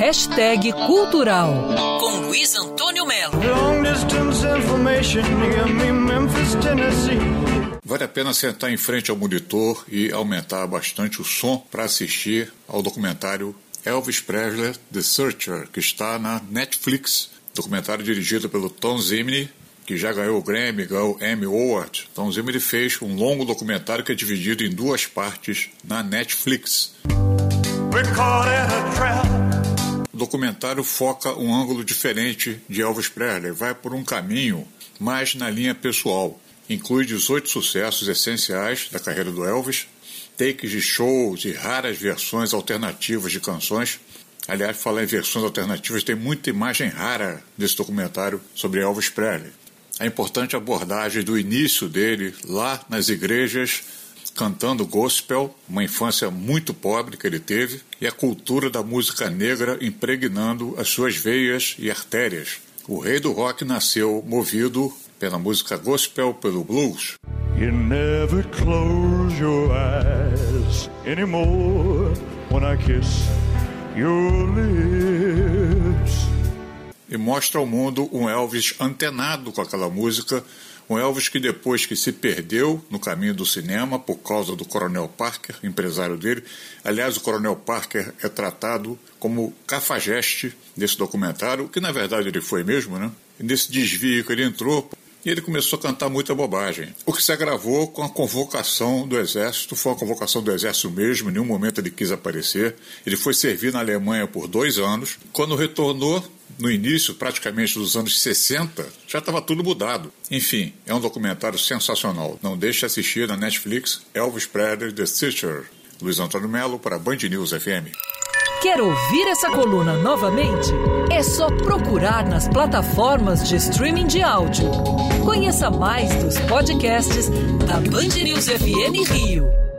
Hashtag Cultural, com Luiz Antônio Melo. Vale a pena sentar em frente ao monitor e aumentar bastante o som para assistir ao documentário Elvis Presley The Searcher, que está na Netflix. Documentário dirigido pelo Tom Zimney, que já ganhou o Grammy, ganhou o Emmy Award. Tom Zimney fez um longo documentário que é dividido em duas partes na Netflix. O documentário foca um ângulo diferente de Elvis Presley, vai por um caminho mais na linha pessoal. Inclui 18 sucessos essenciais da carreira do Elvis, takes de shows e raras versões alternativas de canções. Aliás, falar em versões alternativas, tem muita imagem rara desse documentário sobre Elvis Presley. A importante abordagem do início dele lá nas igrejas cantando gospel, uma infância muito pobre que ele teve, e a cultura da música negra impregnando as suas veias e artérias. O rei do rock nasceu movido pela música gospel, pelo blues. You never close your eyes anymore when I kiss your lips. E mostra ao mundo um Elvis antenado com aquela música, um Elvis que depois que se perdeu no caminho do cinema por causa do Coronel Parker, empresário dele. Aliás, o Coronel Parker é tratado como cafajeste desse documentário, que na verdade ele foi mesmo, né? Nesse desvio que ele entrou, e ele começou a cantar muita bobagem. O que se agravou com a convocação do Exército, foi uma convocação do Exército mesmo, em nenhum momento ele quis aparecer. Ele foi servir na Alemanha por dois anos. Quando retornou, no início, praticamente dos anos 60, já estava tudo mudado. Enfim, é um documentário sensacional. Não deixe de assistir na Netflix Elvis Presley The Teacher. Luiz Antônio Melo para Band News FM. Quer ouvir essa coluna novamente? É só procurar nas plataformas de streaming de áudio. Conheça mais dos podcasts da Band News FM Rio.